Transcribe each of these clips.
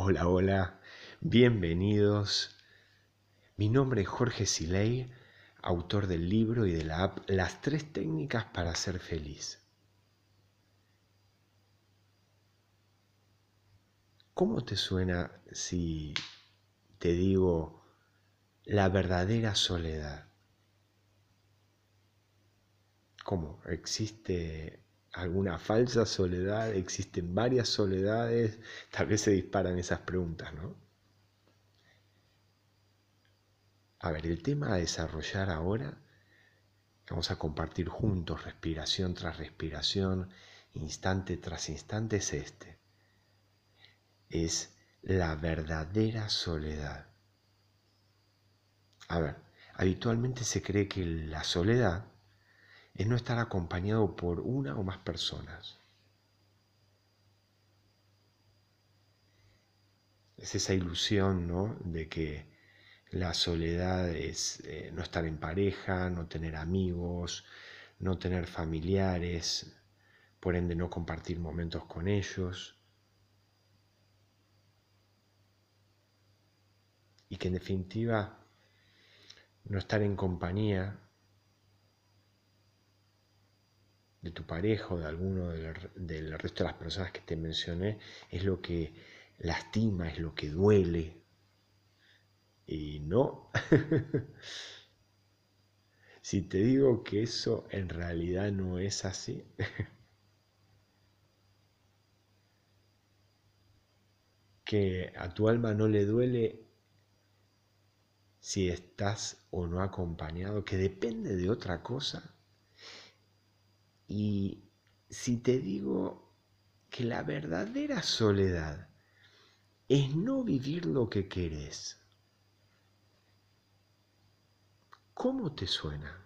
Hola, hola, bienvenidos. Mi nombre es Jorge Siley, autor del libro y de la app Las tres técnicas para ser feliz. ¿Cómo te suena si te digo la verdadera soledad? ¿Cómo? ¿Existe alguna falsa soledad, existen varias soledades, tal vez se disparan esas preguntas, ¿no? A ver, el tema a desarrollar ahora, vamos a compartir juntos, respiración tras respiración, instante tras instante, es este. Es la verdadera soledad. A ver, habitualmente se cree que la soledad es no estar acompañado por una o más personas. Es esa ilusión ¿no? de que la soledad es eh, no estar en pareja, no tener amigos, no tener familiares, por ende no compartir momentos con ellos. Y que en definitiva no estar en compañía de tu pareja o de alguno del, resto de las personas que te mencioné es lo que lastima, es lo que duele. Y no. si te digo que eso en realidad no es así, que a tu alma no le duele si estás o no acompañado, que depende de otra cosa, y si te digo que la verdadera soledad es no vivir lo que querés, ¿cómo te suena?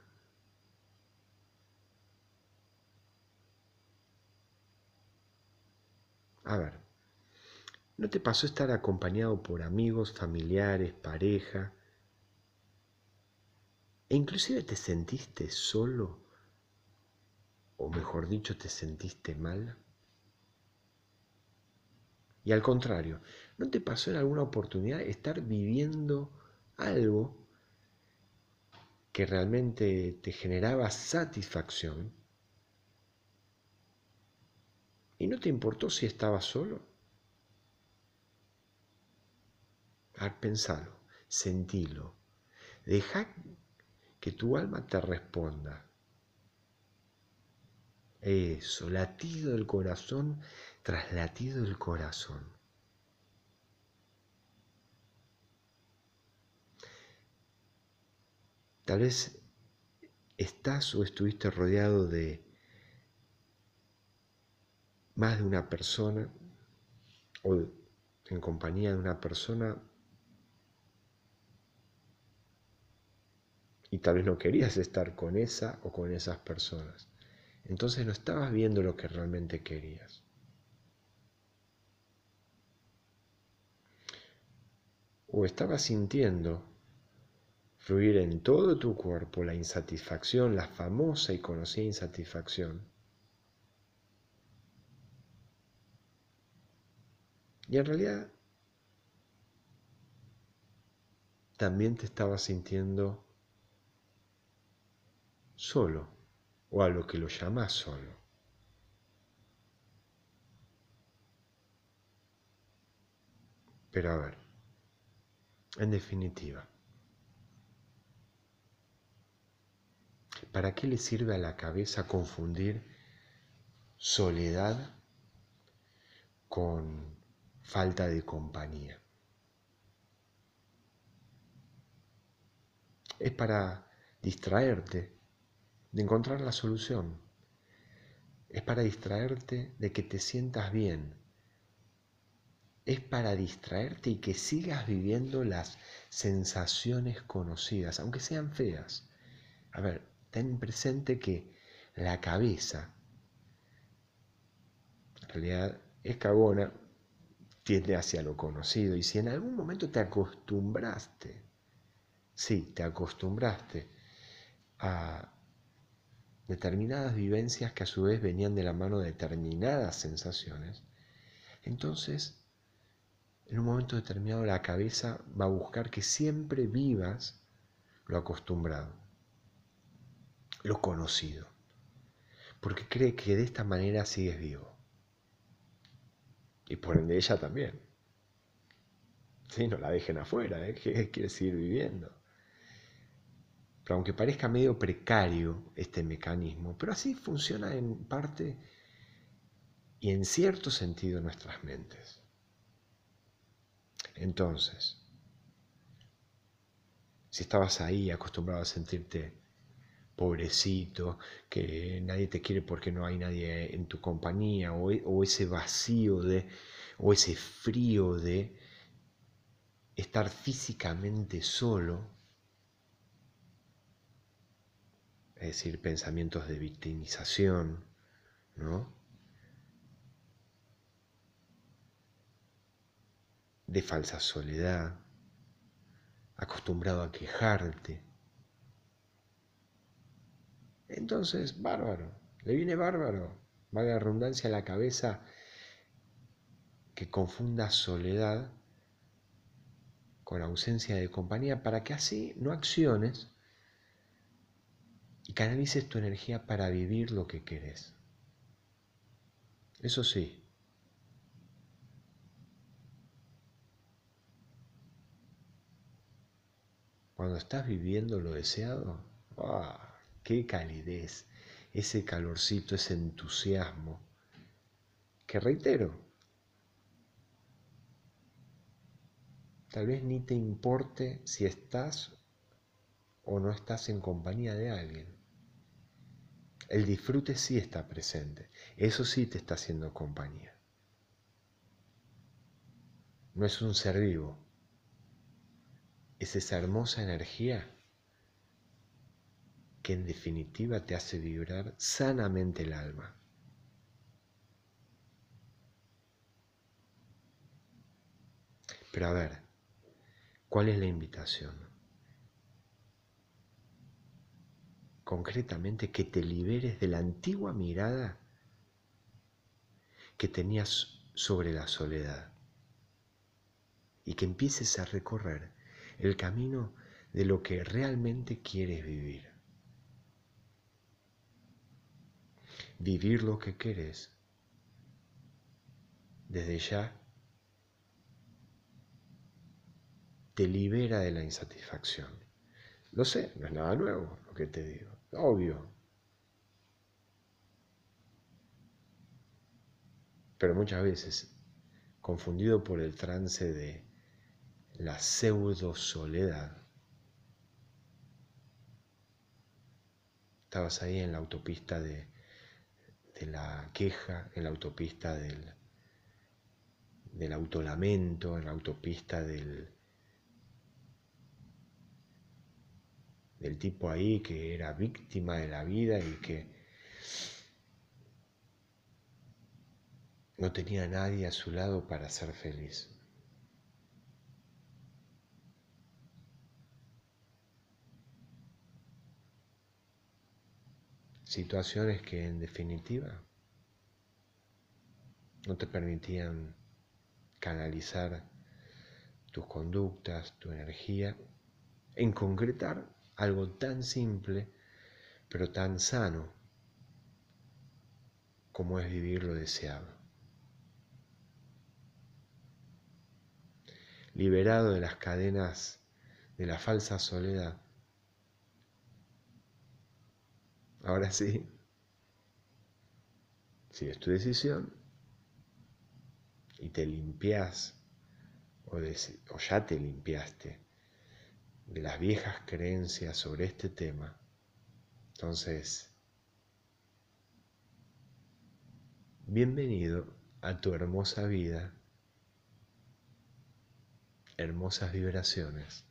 A ver, ¿no te pasó estar acompañado por amigos, familiares, pareja? E inclusive te sentiste solo o mejor dicho, te sentiste mal? Y al contrario, ¿no te pasó en alguna oportunidad estar viviendo algo que realmente te generaba satisfacción? ¿Y no te importó si estabas solo? A ver, pensalo, sentilo. Deja que tu alma te responda. Eso, latido del corazón tras latido del corazón. Tal vez estás o estuviste rodeado de más de una persona o en compañía de una persona y tal vez no querías estar con esa o con esas personas entonces no estabas viendo lo que realmente querías. O estabas sintiendo fluir en todo tu cuerpo la insatisfacción, la famosa y conocida insatisfacción. Y en realidad también te estabas sintiendo solo o a lo que lo llamas solo. Pero a ver, en definitiva, ¿para qué le sirve a la cabeza confundir soledad con falta de compañía? Es para distraerte de encontrar la solución. Es para distraerte de que te sientas bien. Es para distraerte y que sigas viviendo las sensaciones conocidas, aunque sean feas. A ver, ten presente que la cabeza, en realidad es cagona, tiende hacia lo conocido. Y si en algún momento te acostumbraste, sí, te acostumbraste a determinadas vivencias que a su vez venían de la mano de determinadas sensaciones, entonces en un momento determinado la cabeza va a buscar que siempre vivas lo acostumbrado, lo conocido, porque cree que de esta manera sigues vivo. Y por ende ella también. Sí, no la dejen afuera, ¿eh? quiere seguir viviendo. Pero aunque parezca medio precario este mecanismo, pero así funciona en parte y en cierto sentido en nuestras mentes. Entonces, si estabas ahí acostumbrado a sentirte pobrecito, que nadie te quiere porque no hay nadie en tu compañía, o, o ese vacío de, o ese frío de estar físicamente solo, es decir, pensamientos de victimización, ¿no? de falsa soledad, acostumbrado a quejarte. Entonces, bárbaro, le viene bárbaro, valga la redundancia a la cabeza que confunda soledad con ausencia de compañía para que así no acciones y canalices tu energía para vivir lo que querés. Eso sí, Cuando estás viviendo lo deseado, ¡ah! ¡Qué calidez! Ese calorcito, ese entusiasmo. Que reitero, tal vez ni te importe si estás o no estás en compañía de alguien. El disfrute sí está presente, eso sí te está haciendo compañía. No es un ser vivo, es esa hermosa energía que en definitiva te hace vibrar sanamente el alma. Pero a ver, ¿cuál es la invitación? Concretamente que te liberes de la antigua mirada que tenías sobre la soledad y que empieces a recorrer el camino de lo que realmente quieres vivir. Vivir lo que quieres desde ya te libera de la insatisfacción. Lo sé, no es nada nuevo lo que te digo, obvio. Pero muchas veces, confundido por el trance de la pseudo soledad. Estabas ahí en la autopista de, la queja, en la autopista del, del autolamento, en la autopista del, del tipo ahí que era víctima de la vida y que no tenía nadie a su lado para ser feliz. situaciones que en definitiva no te permitían canalizar tus conductas, tu energía, en concretar algo tan simple, pero tan sano como es vivir lo deseado. Liberado de las cadenas de la falsa soledad, Ahora sí, si es tu decisión y te limpias o, o ya te limpiaste de las viejas creencias sobre este tema, entonces, bienvenido a tu hermosa vida, hermosas vibraciones.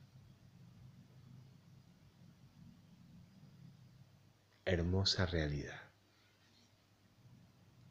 hermosa realidad.